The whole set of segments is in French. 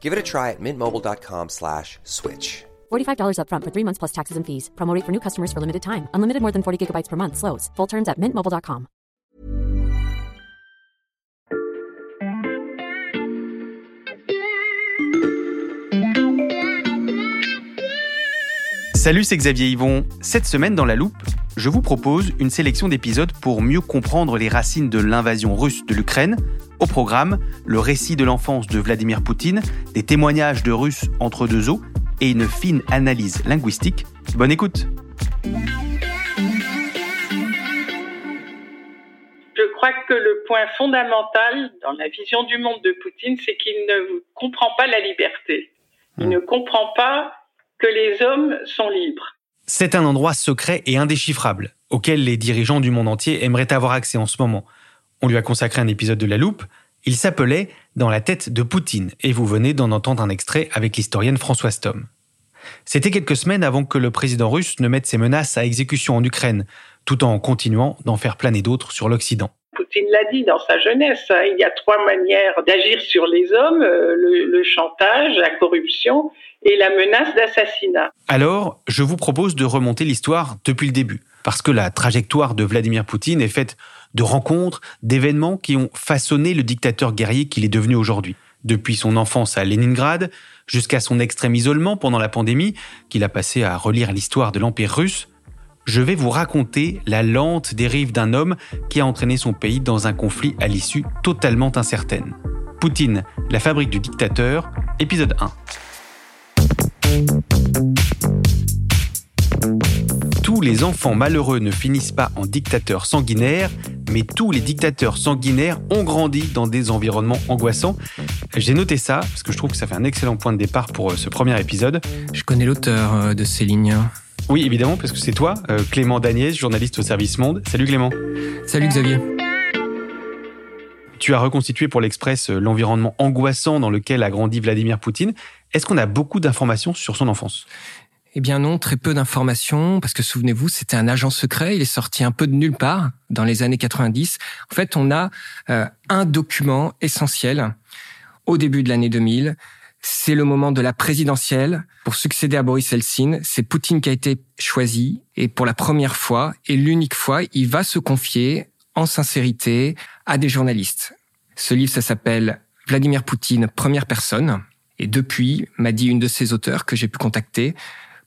Give it a try at mintmobile.com slash switch. $45 upfront for three months plus taxes and fees. Promo rate for new customers for limited time. Unlimited more than 40 gigabytes per month. Slows. Full terms at mintmobile.com. Salut, c'est Xavier Yvon. Cette semaine dans La Loupe, je vous propose une sélection d'épisodes pour mieux comprendre les racines de l'invasion russe de l'Ukraine. Au programme, le récit de l'enfance de Vladimir Poutine, des témoignages de Russes entre deux eaux et une fine analyse linguistique. Bonne écoute Je crois que le point fondamental dans la vision du monde de Poutine, c'est qu'il ne comprend pas la liberté. Il ne comprend pas que les hommes sont libres. C'est un endroit secret et indéchiffrable, auquel les dirigeants du monde entier aimeraient avoir accès en ce moment. On lui a consacré un épisode de La Loupe. Il s'appelait Dans la tête de Poutine, et vous venez d'en entendre un extrait avec l'historienne Françoise Tom. C'était quelques semaines avant que le président russe ne mette ses menaces à exécution en Ukraine, tout en continuant d'en faire planer d'autres sur l'Occident. Poutine l'a dit dans sa jeunesse, hein, il y a trois manières d'agir sur les hommes, euh, le, le chantage, la corruption et la menace d'assassinat. Alors, je vous propose de remonter l'histoire depuis le début, parce que la trajectoire de Vladimir Poutine est faite de rencontres, d'événements qui ont façonné le dictateur guerrier qu'il est devenu aujourd'hui. Depuis son enfance à Leningrad, jusqu'à son extrême isolement pendant la pandémie, qu'il a passé à relire l'histoire de l'Empire russe, je vais vous raconter la lente dérive d'un homme qui a entraîné son pays dans un conflit à l'issue totalement incertaine. Poutine, la fabrique du dictateur, épisode 1. Tous les enfants malheureux ne finissent pas en dictateurs sanguinaires, mais tous les dictateurs sanguinaires ont grandi dans des environnements angoissants. J'ai noté ça parce que je trouve que ça fait un excellent point de départ pour euh, ce premier épisode. Je connais l'auteur euh, de ces lignes. Oui, évidemment, parce que c'est toi, euh, Clément Dagnès, journaliste au service Monde. Salut Clément. Salut Xavier. Tu as reconstitué pour l'Express l'environnement angoissant dans lequel a grandi Vladimir Poutine. Est-ce qu'on a beaucoup d'informations sur son enfance? Eh bien non, très peu d'informations, parce que souvenez-vous, c'était un agent secret, il est sorti un peu de nulle part dans les années 90. En fait, on a euh, un document essentiel au début de l'année 2000. C'est le moment de la présidentielle pour succéder à Boris Eltsine. C'est Poutine qui a été choisi et pour la première fois et l'unique fois, il va se confier en sincérité à des journalistes. Ce livre, ça s'appelle Vladimir Poutine, première personne. Et depuis, m'a dit une de ses auteurs que j'ai pu contacter,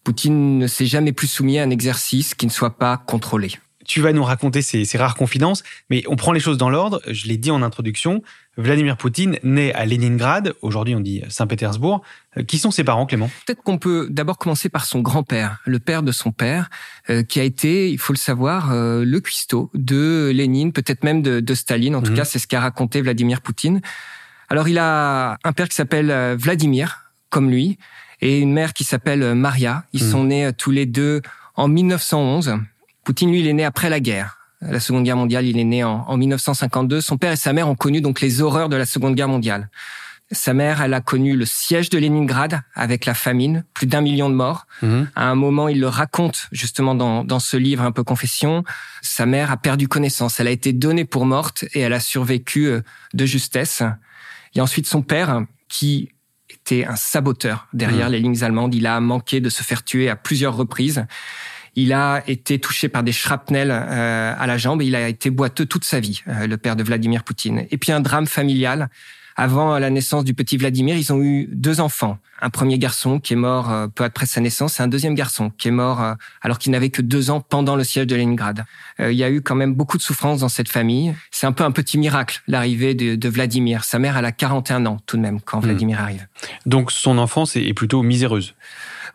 Poutine ne s'est jamais plus soumis à un exercice qui ne soit pas contrôlé. Tu vas nous raconter ces, rares confidences, mais on prend les choses dans l'ordre. Je l'ai dit en introduction, Vladimir Poutine naît à Leningrad, aujourd'hui on dit Saint-Pétersbourg. Euh, qui sont ses parents, Clément? Peut-être qu'on peut, d'abord commencer par son grand-père, le père de son père, euh, qui a été, il faut le savoir, euh, le cuistot de Lénine, peut-être même de, Staline. En tout mhm. cas, c'est ce qu'a raconté Vladimir Poutine. Alors il a un père qui s'appelle Vladimir, comme lui, et une mère qui s'appelle euh, Maria. Ils hmm. sont nés euh, tous les deux en 1911. Poutine, lui, il est né après la guerre. La Seconde Guerre mondiale, il est né en, en 1952. Son père et sa mère ont connu donc les horreurs de la Seconde Guerre mondiale. Sa mère, elle a connu le siège de Leningrad avec la famine, plus d'un million de morts. Hmm. À un moment, il le raconte justement dans, dans ce livre un peu confession. Sa mère a perdu connaissance. Elle a été donnée pour morte et elle a survécu euh, de justesse. Il y a ensuite son père qui était un saboteur derrière mmh. les lignes allemandes. Il a manqué de se faire tuer à plusieurs reprises. Il a été touché par des shrapnels euh, à la jambe et il a été boiteux toute sa vie, euh, le père de Vladimir Poutine. Et puis un drame familial Avant la naissance du petit Vladimir, ils ont eu deux enfants. Un premier garçon qui est mort euh, peu après sa naissance et un deuxième garçon qui est mort euh, alors qu'il n'avait que deux ans pendant le siège de Leningrad. Euh, il y a eu quand même beaucoup de souffrance dans cette famille. C'est un peu un petit miracle, l'arrivée de, Vladimir. Sa mère, elle a 41 ans tout de même quand hmm. Vladimir arrive. Donc son enfance est plutôt miséreuse.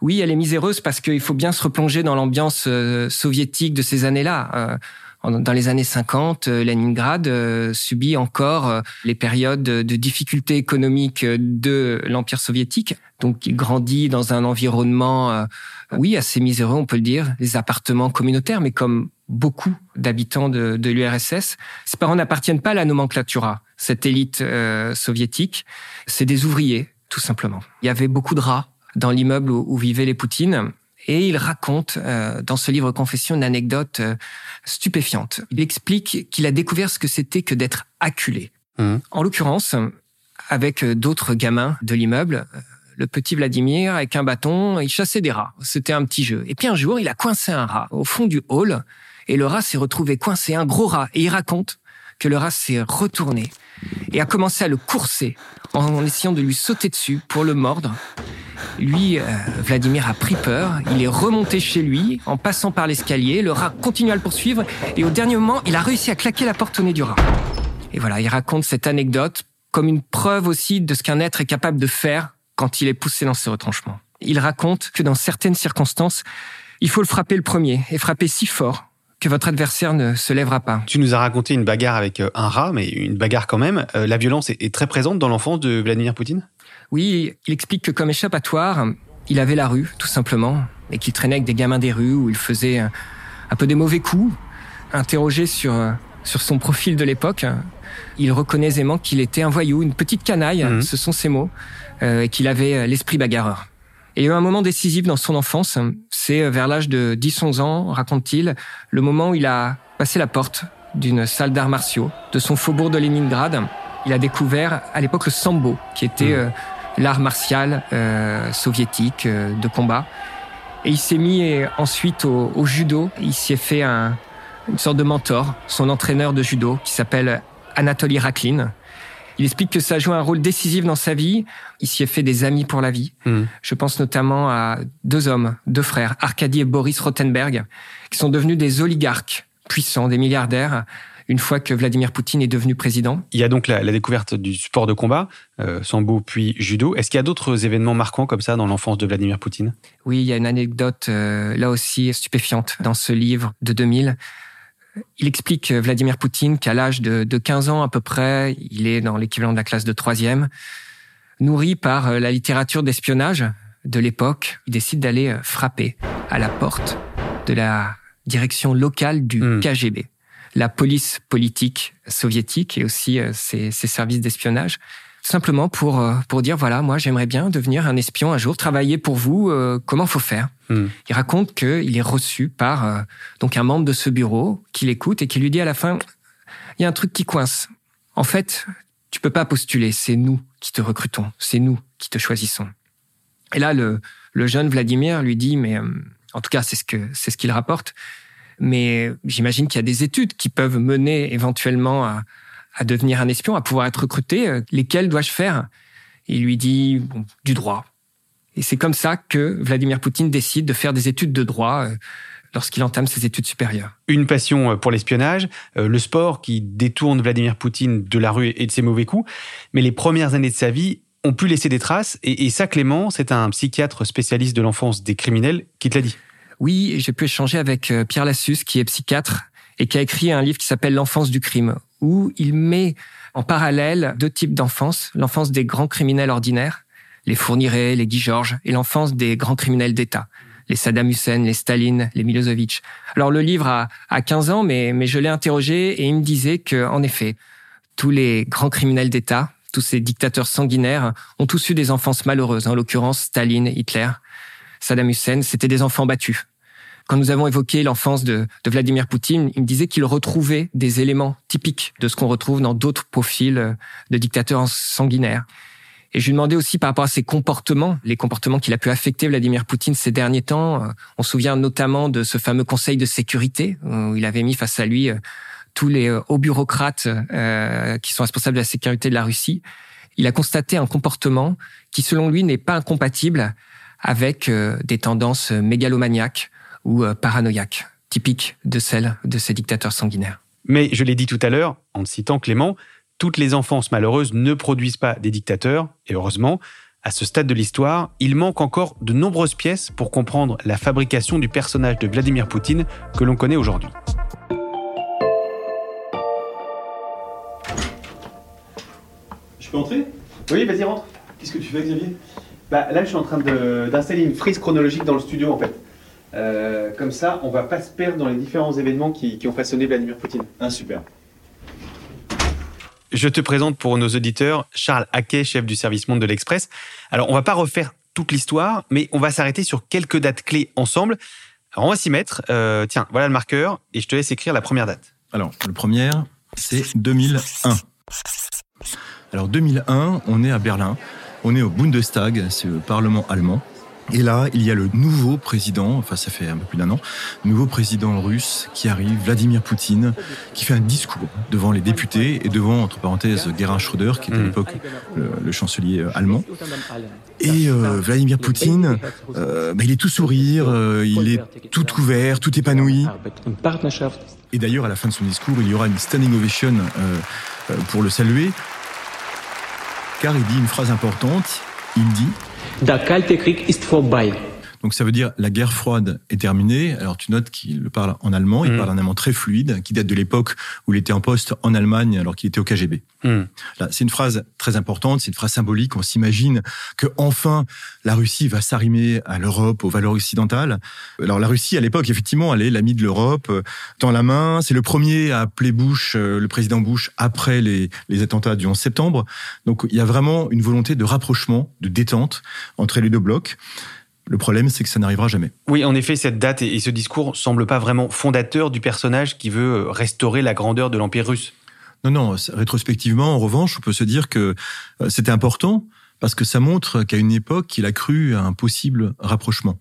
Oui, elle est miséreuse parce qu'il faut bien se replonger dans l'ambiance soviétique de ces années-là dans les années 50, euh, Leningrad euh, subit encore euh, les périodes de difficultés économiques de l'Empire soviétique. Donc, il grandit dans un environnement, oui, assez miséreux, on peut le dire, les appartements communautaires, mais comme beaucoup d'habitants de, l'URSS, ses parents n'appartiennent pas à la nomenclatura, cette élite soviétique. C'est des ouvriers, tout simplement. Il y avait beaucoup de rats dans l'immeuble où, où vivaient les Poutines. Et il raconte euh, dans ce livre Confession une anecdote euh, stupéfiante. Il explique qu'il a découvert ce que c'était que d'être acculé. Mmh. En l'occurrence, avec euh, d'autres gamins de l'immeuble, le petit Vladimir, avec un bâton, il chassait des rats. C'était un petit jeu. Et puis un jour, il a coincé un rat au fond du hall, et le rat s'est retrouvé coincé, un gros rat. Et il raconte que le rat s'est retourné et a commencé à le courser en essayant de lui sauter dessus pour le mordre. Lui, euh, Vladimir a pris peur, il est remonté chez lui en passant par l'escalier, le rat continue à le poursuivre et au dernier moment, il a réussi à claquer la porte au nez du rat. Et voilà, il raconte cette anecdote comme une preuve aussi de ce qu'un être est capable de faire quand il est poussé dans ses retranchements. Il raconte que dans certaines circonstances, il faut le frapper le premier et frapper si fort que votre adversaire ne se lèvera pas. Tu nous as raconté une bagarre avec euh, un rat, mais une bagarre quand même. Euh, la violence est très présente dans l'enfance de Vladimir Poutine? Oui, il explique que comme échappatoire, il avait la rue, tout simplement, et qu'il traînait avec des gamins des rues où il faisait un peu des mauvais coups. Interrogé sur, euh, sur son profil de l'époque, il reconnaît aisément qu'il était un voyou, une petite canaille, mhm. ce sont ses mots, et qu'il avait l'esprit bagarreur. Et il y a eu un moment décisif dans son enfance, c'est euh, vers l'âge de 10-11 ans, raconte-t-il, le moment où il a passé la porte d'une salle d'arts martiaux de son faubourg de Leningrad. Il a découvert à l'époque le sambo, qui était hmm. euh, l'art martial euh, soviétique de combat. Et il s'est mis ensuite au, judo. Il s'y est fait un, une sorte de mentor, son entraîneur de judo, qui s'appelle Anatoly Raklin, il explique que ça a joué un rôle décisif dans sa vie. Il s'y est fait des amis pour la vie. Hmm. Je pense notamment à deux hommes, deux frères, Arkady et Boris Rothenberg, qui sont devenus des oligarques puissants, des milliardaires, une fois que Vladimir Poutine est devenu président. Il y a donc la, découverte du sport de combat, euh, sambo puis judo. Est-ce qu'il y a d'autres événements marquants comme ça dans l'enfance de Vladimir Poutine? Oui, il y a une anecdote euh, là aussi stupéfiante dans ce livre de 2000. Il explique, euh, Vladimir Poutine, qu'à l'âge de, 15 ans à peu près, il est dans l'équivalent de la classe de troisième, nourri par euh, la littérature d'espionnage de l'époque, il décide d'aller euh, frapper à la porte de la direction locale du hmm. KGB, la police politique soviétique et aussi ses services d'espionnage. Simplement pour euh, pour dire voilà moi j'aimerais bien devenir un espion un jour travailler pour vous euh, comment faut faire? Hmm. il raconte qu'il est reçu par euh, donc un membre de ce bureau qui l'écoute et qui lui dit à la fin il y a un truc qui coince. En fait tu peux pas postuler. C'est nous qui te recrutons. C'est nous qui te choisissons et là le le jeune Vladimir lui dit mais en tout cas c'est ce que c'est ce qu'il rapporte mais j'imagine qu'il y a des études qui peuvent mener éventuellement à devenir un espion, à pouvoir être recruté, euh, lesquels dois-je faire? Il lui dit du droit. Et c'est comme ça que Vladimir Poutine décide de faire des études de droit euh, lorsqu'il entame ses études supérieures. Une passion euh, pour l'espionnage, le sport qui détourne Vladimir Poutine de la rue et de ses mauvais coups, mais les premières années de sa vie ont pu laisser des traces, et, ça Clément, c'est un psychiatre spécialiste de l'enfance des criminels qui te l'a dit. Oui, j'ai pu échanger avec Pierre Lassus, qui est psychiatre et qui a écrit un livre qui s'appelle L'enfance du crime, où il met en parallèle deux types d'enfance, l'enfance des grands criminels ordinaires, les Fourniret, les Guy Georges, et l'enfance des grands criminels d'État, les Saddam Hussein, les Staline, les Milosevic. Alors le livre a, a 15 ans, mais, mais je l'ai interrogé et il me disait que, en effet, tous les grands criminels d'État, tous ces dictateurs sanguinaires, ont tous eu des enfances malheureuses, en l'occurrence Staline, Hitler, Saddam Hussein, c'était des enfants battus. Quand nous avons évoqué l'enfance de, Vladimir Poutine, il me disait qu'il retrouvait des éléments typiques de ce qu'on retrouve dans d'autres profils euh, de dictateurs sanguinaires. Et je lui demandais aussi par rapport à ses comportements, les comportements qu'il a pu affecter Vladimir Poutine ces derniers temps. Euh, on se souvient notamment de ce fameux Conseil de sécurité où il avait mis face à lui euh, tous les hauts bureaucrates qui sont responsables de la sécurité de la Russie. il a constaté un comportement qui, selon lui, n'est pas incompatible avec des tendances mégalomaniaques ou euh, paranoïaques, typiques de celles de ces dictateurs sanguinaires. Mais je l'ai dit tout à l'heure, en citant Clément, toutes les enfances malheureuses ne produisent pas des dictateurs, et heureusement, à ce stade de l'histoire, il manque encore de nombreuses pièces pour comprendre la fabrication du personnage de Vladimir Poutine que l'on connaît aujourd'hui. Je peux entrer? Oui, vas-y, rentre. Qu'est-ce que tu fais, Xavier? Bah, là, je suis en train d'installer une frise chronologique dans le studio, en fait. Euh, comme ça, on va pas se perdre dans les différents événements qui, qui ont façonné Vladimir Poutine. Ah, super. Je te présente pour nos auditeurs Charles Haquet, chef du service Monde de l'Express. Alors, on va pas refaire toute l'histoire, mais on va s'arrêter sur quelques dates clés ensemble. Alors, on va s'y mettre. Euh, tiens, voilà le marqueur, et je te laisse écrire la première date. Alors, le premier, c'est 2001. Alors, 2001, on est à Berlin. On est au Bundestag, c'est le Parlement allemand. Et là, il y a le nouveau président, enfin ça fait un peu plus d'un an, nouveau président russe qui arrive, Vladimir Poutine, qui fait un discours devant les députés et devant, entre parenthèses, Gerhard Schröder, qui était à l'époque le, le chancelier euh, allemand. Et euh, Vladimir Poutine, euh, bah, il est tout sourire, euh, il est tout couvert, tout épanoui. Et d'ailleurs, à la fin de son discours, il y aura une standing ovation euh, pour le saluer, car il dit une phrase importante. Il dit Der Kalte Krieg ist vorbei. Donc ça veut dire la guerre froide est terminée. Alors tu notes qu'il le parle en allemand, il Mm. parle un allemand très fluide, qui date de l'époque où il était en poste en Allemagne alors qu'il était au KGB. Là, c'est une phrase très importante, c'est une phrase symbolique. On s'imagine que enfin la Russie va s'arrimer à l'Europe, aux valeurs occidentales. Alors la Russie à l'époque, effectivement, elle est l'ami de l'Europe, euh, tend la main. C'est le premier à appeler Bush, euh, le président Bush, après les, les attentats du 11 septembre. Donc il y a vraiment une volonté de rapprochement, de détente entre les deux blocs. Le problème, c'est que ça n'arrivera jamais. Oui, en effet, cette date et ce discours semblent pas vraiment fondateurs du personnage qui veut euh, restaurer la grandeur de l'Empire russe. Non, non, rétrospectivement, en revanche, on peut se dire que euh, c'était important parce que ça montre qu'à une époque, il a cru à un possible rapprochement.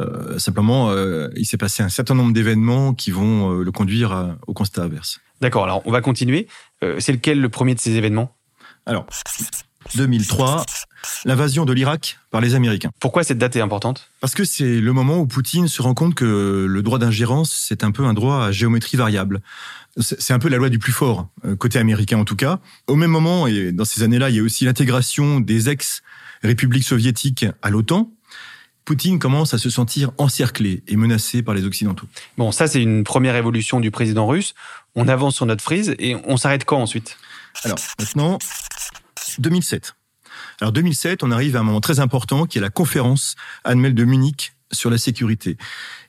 Euh, simplement, euh, il s'est passé un certain nombre d'événements qui vont euh, le conduire à- au constat inverse. D'accord, alors on va continuer. C'est lequel le premier de ces événements? Alors, 2003, l'invasion de l'Irak par les Américains. Pourquoi cette date est importante? Parce que c'est le moment où Poutine se rend compte que le droit d'ingérence, c'est un peu un droit à géométrie variable. C'est un peu la loi du plus fort, euh, côté américain en tout cas. Au même moment, et dans ces années-là, il y a aussi l'intégration des ex-républiques soviétiques à l'OTAN. Poutine commence à se sentir encerclé et menacé par les Occidentaux. Bon, ça c'est une première évolution du président russe. On avance sur notre frise et on s'arrête quand ensuite? Alors maintenant, 2007. Alors 2007, on arrive à un moment très important qui est la conférence annuelle de Munich sur la sécurité.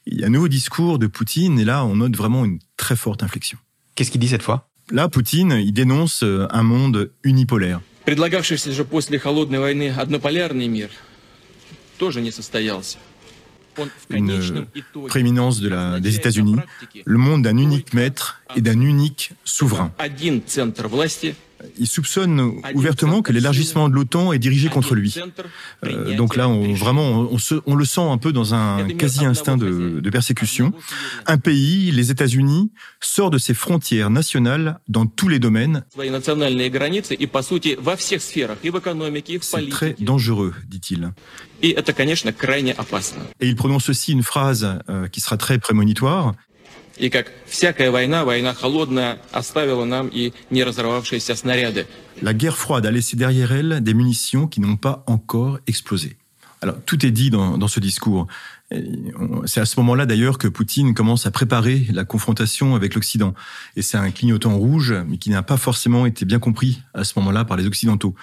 Il y a un nouveau discours de Poutine et là, on note vraiment une très forte inflexion. Qu'est-ce qu'il dit cette fois Là, Poutine, il dénonce euh, un monde unipolaire. Предлагавшийся же после холодной войны однополярный мир тоже не состоялся. Он в Une конечном итоге prééminence de la, des означает États-Unis, на практике le monde d'un unique maître et d'un unique souverain. il soupçonne ouvertement que l'élargissement de l'OTAN est dirigé contre lui. Euh, donc là, on, vraiment, on, se, on, le sent un peu dans un quasi-instinct de, de, persécution. Un pays, les États-Unis, sort de ses frontières nationales dans tous les domaines. C'est très dangereux, dit-il. Et il prononce aussi une phrase euh, qui sera très prémonitoire. И как всякая война, война холодная, оставила нам и не разорвавшиеся снаряды. La guerre froide a laissé derrière elle des munitions qui n'ont pas encore explosé. Alors, tout est dit dans, dans ce discours. Et on- C'est à ce moment-là, d'ailleurs, que Poutine commence à préparer la confrontation avec l'Occident. Et c'est un clignotant rouge, mais qui n'a pas forcément été bien compris à ce moment-là par les Occidentaux.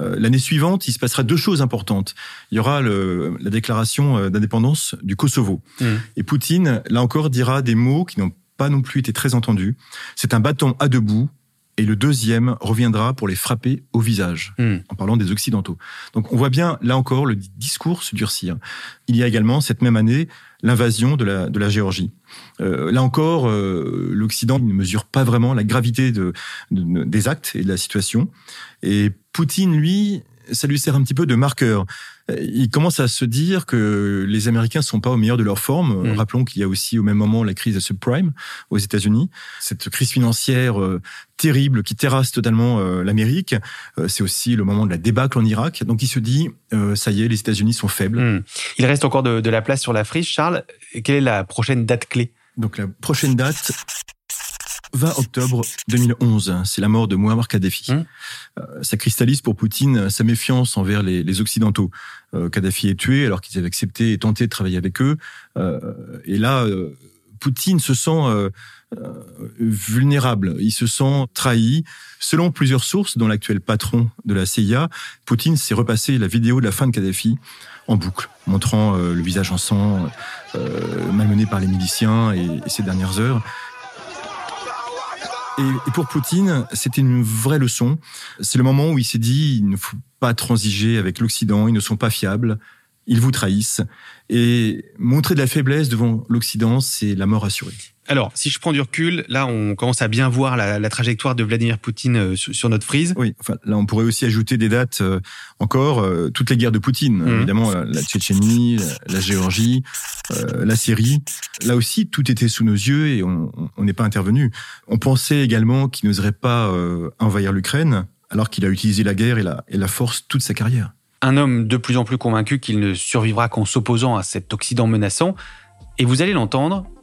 Euh, L'année suivante, il se passera deux choses importantes. Il y aura le- la déclaration euh, d'indépendance du Kosovo. Mhm. Et Poutine, là encore, dira des mots qui n'ont pas non plus été très entendus. C'est un bâton à deux bouts. Et le deuxième reviendra pour les frapper au visage, Hmm. en parlant des Occidentaux. Donc on voit bien, là encore, le discours se durcir. Il y a également, cette même année, l'invasion de la, de la Géorgie. Euh, là encore, euh, l'Occident ne mesure pas vraiment la gravité de, de- des actes et de la situation. Et Poutine, lui, ça lui sert un petit peu de marqueur. Il commence à se dire que les Américains sont pas au meilleur de leur forme. Mm. Rappelons qu'il y a aussi au même moment la crise de subprime aux États-Unis, cette crise financière euh, terrible qui terrasse totalement euh, l'Amérique. Euh, c'est aussi le moment de la débâcle en Irak. Donc il se dit, euh, ça y est, les États-Unis sont faibles. Hmm. Il reste encore de, de la place sur la friche. Charles, quelle est la prochaine date clé? Donc la prochaine date, 20 octobre 2011, c'est la mort de Muammar Kadhafi. Hum. Euh, ça cristallise pour Poutine sa méfiance envers les, les Occidentaux. Euh, Kadhafi est tué alors qu'ils avaient accepté et tenté de travailler avec eux. Euh, et là, euh, Poutine se sent euh, euh, vulnérable, il se sent trahi. Selon plusieurs sources, dont l'actuel patron de la CIA, Poutine s'est repassé la vidéo de la fin de Kadhafi en boucle, montrant euh, le visage en sang, euh, malmené par les miliciens et, et ces dernières heures. Et, pour Poutine, c'était une vraie leçon. C'est le moment où il s'est dit, il ne faut pas transiger avec l'Occident, ils ne sont pas fiables, ils vous trahissent. Et montrer de la faiblesse devant l'Occident, c'est la mort assurée. Alors, si je prends du recul, là, on commence à bien voir la, la trajectoire de Vladimir Poutine euh, sur, sur notre frise. Oui, enfin, là, on pourrait aussi ajouter des dates euh, encore, euh, toutes les guerres de Poutine, Mhm. évidemment, la, la Tchétchénie, la, la Géorgie, euh, la Syrie. Là aussi, tout était sous nos yeux et on n'est pas intervenu. On pensait également qu'il n'oserait pas envahir l'Ukraine, alors qu'il a utilisé la guerre et la, et la force toute sa carrière. Un homme de plus en plus convaincu qu'il ne survivra qu'en s'opposant à cet Occident menaçant. Et vous allez l'entendre,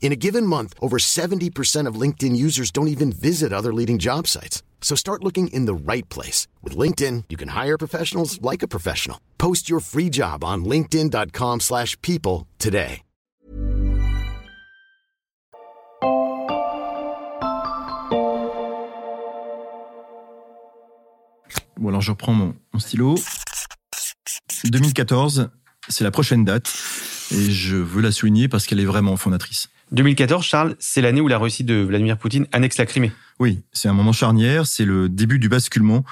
In a given month, over 70% of LinkedIn users don't even visit other leading job sites. So start looking in the right place. With LinkedIn, you can hire professionals like a professional. Post your free job on linkedin.com/people slash people today. Bon, alors je reprends mon, mon stylo. 2014, c'est la prochaine date et je veux la souligner parce qu'elle est vraiment fondatrice. 2014, Charles, c'est l'année où la Russie de Vladimir Poutine annexe la Crimée. Oui, c'est un moment charnière, c'est le début du basculement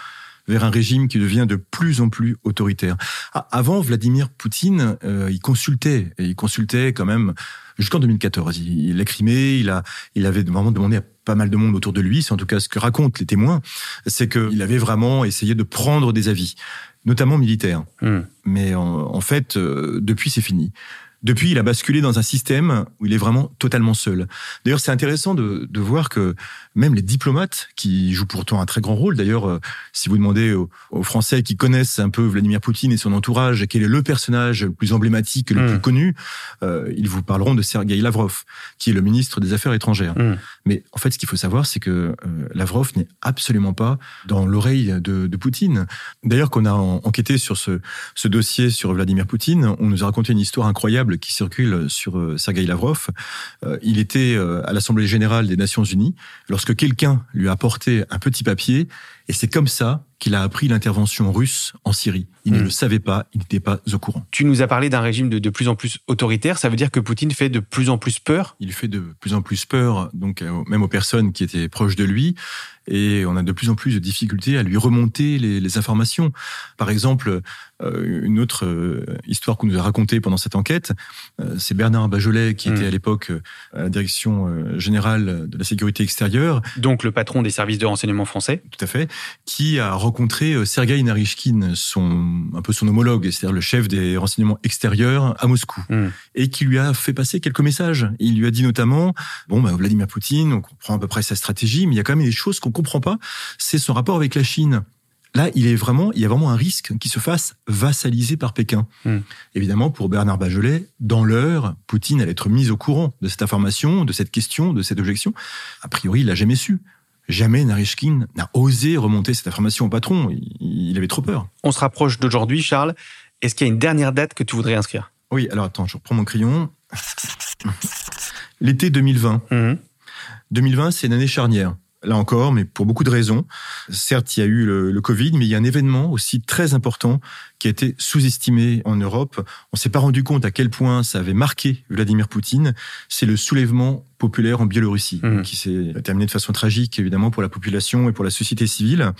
vers un régime qui devient de plus en plus autoritaire. Ah, avant, Vladimir Poutine, euh, il consultait, et il consultait quand même jusqu'en 2014. Il, il l'a crimé, il a, il avait vraiment demandé à pas mal de monde autour de lui, c'est en tout cas ce que racontent les témoins, c'est qu'il avait vraiment essayé de prendre des avis, notamment militaires. Hmm. Mais en, en fait, euh, depuis, c'est fini. Depuis, il a basculé dans un système où il est vraiment totalement seul. D'ailleurs, c'est intéressant de, de voir que même les diplomates, qui jouent pourtant un très grand rôle, d'ailleurs, euh, si vous demandez aux, aux Français qui connaissent un peu Vladimir Poutine et son entourage, quel est le personnage le plus emblématique, le Mm. plus connu, euh, ils vous parleront de Sergei Lavrov, qui est le ministre des Affaires étrangères. Mm. Mais en fait, ce qu'il faut savoir, c'est que euh, Lavrov n'est absolument pas dans l'oreille de, de Poutine. D'ailleurs, qu'on a en- enquêté sur ce, ce dossier sur Vladimir Poutine, on nous a raconté une histoire incroyable qui circule sur euh, Sergei Lavrov. Euh, il était euh, à l'Assemblée générale des Nations Unies lorsque quelqu'un lui a apporté un petit papier, et c'est comme ça qu'il a appris l'intervention russe en Syrie. Il ne Mm. le savait pas, il n'était pas au courant. Tu nous as parlé d'un régime de, de plus en plus autoritaire. Ça veut dire que Poutine fait de plus en plus peur? Il fait de plus en plus peur, donc euh, même aux personnes qui étaient proches de lui, et on a de plus en plus de difficultés à lui remonter les, les informations. Par exemple, euh, une autre euh, histoire qu'on nous a racontée pendant cette enquête, euh, c'est Bernard Bajolet qui était à l'époque à la direction générale de la sécurité extérieure, Donc le patron des services de renseignement français. tout à fait, qui a rencontré euh, Sergei Narishkin, son un peu son homologue, c'est-à-dire le chef des renseignements extérieurs à Moscou Mm. et qui lui a fait passer quelques messages. Il lui a dit notamment, bon, bah, Vladimir Poutine, on comprend à peu près sa stratégie, mais il y a quand même des choses qu'on comprend pas. C'est son rapport avec la Chine. Là, il est vraiment, il y a vraiment un risque qu'il se fasse vassaliser par Pékin. Hmm. Évidemment, pour Bernard Bajolet, dans l'heure, Poutine allait être mis au courant de cette information, de cette question, de cette objection. A priori, il l'a jamais su. Jamais Narishkin n'a osé remonter cette information au patron. Il, avait trop peur. On se rapproche d'aujourd'hui, Charles. Est-ce qu'il y a une dernière date que tu voudrais inscrire? Oui, alors attends, je reprends mon crayon. L'été 2020. Mhm. 2020, c'est une année charnière. Là encore, mais pour beaucoup de raisons. Certes, il y a eu le, le Covid, mais il y a un événement aussi très important qui a été sous-estimé en Europe. On s'est pas rendu compte à quel point ça avait marqué Vladimir Poutine. C'est le soulèvement populaire en Biélorussie, Mhm. qui s'est terminé de façon tragique, évidemment, pour la population et pour la société civile.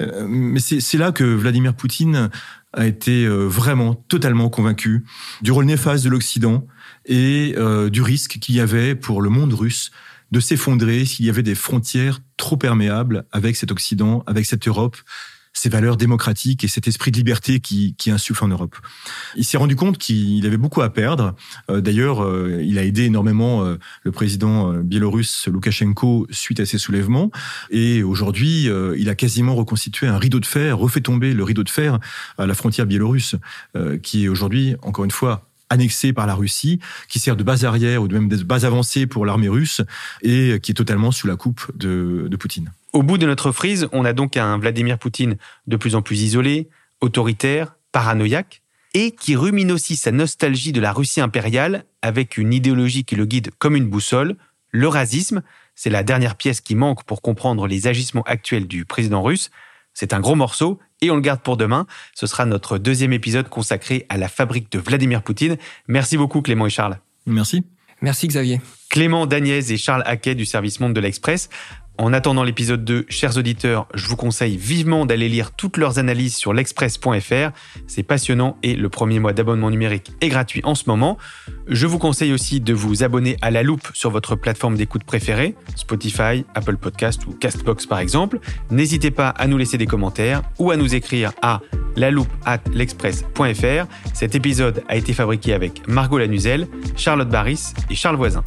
Euh, mais c'est c'est là que Vladimir Poutine a été euh, vraiment totalement convaincu du rôle néfaste de l'Occident et euh, du risque qu'il y avait pour le monde russe de s'effondrer s'il y avait des frontières trop perméables avec cet Occident, avec cette Europe, ces valeurs démocratiques et cet esprit de liberté qui, qui insuffle en Europe. Il s'est rendu compte qu'il avait beaucoup à perdre. Euh, D'ailleurs, euh, il a aidé énormément euh, le président biélorusse Loukachenko suite à ces soulèvements. Et aujourd'hui, il a quasiment reconstitué un rideau de fer, refait tomber le rideau de fer à la frontière biélorusse, qui est aujourd'hui, encore une fois, annexé par la Russie, qui sert de base arrière ou de même de base avancée pour l'armée russe et qui est totalement sous la coupe de, Poutine. Au bout de notre frise, on a donc un Vladimir Poutine de plus en plus isolé, autoritaire, paranoïaque, et qui rumine aussi sa nostalgie de la Russie impériale avec une idéologie qui le guide comme une boussole, le racisme. C'est la dernière pièce qui manque pour comprendre les agissements actuels du président russe. C'est un gros morceau et on le garde pour demain. Ce sera notre deuxième épisode consacré à la fabrique de Vladimir Poutine. Merci beaucoup Clément et Charles. Merci. Merci Xavier. Clément Dagnès et Charles Haquet du service Monde de l'Express. En attendant l'épisode 2, chers auditeurs, je vous conseille vivement d'aller lire toutes leurs analyses sur l'express.fr. C'est passionnant et le premier mois d'abonnement numérique est gratuit en ce moment. Je vous conseille aussi de vous abonner à La Loupe sur votre plateforme d'écoute préférée, Spotify, Apple Podcast ou Castbox par exemple. N'hésitez pas à nous laisser des commentaires ou à nous écrire à laloupe@l'express.fr. Cet épisode a été fabriqué avec Margot Lanuzel, Charlotte Barris et Charles Voisin.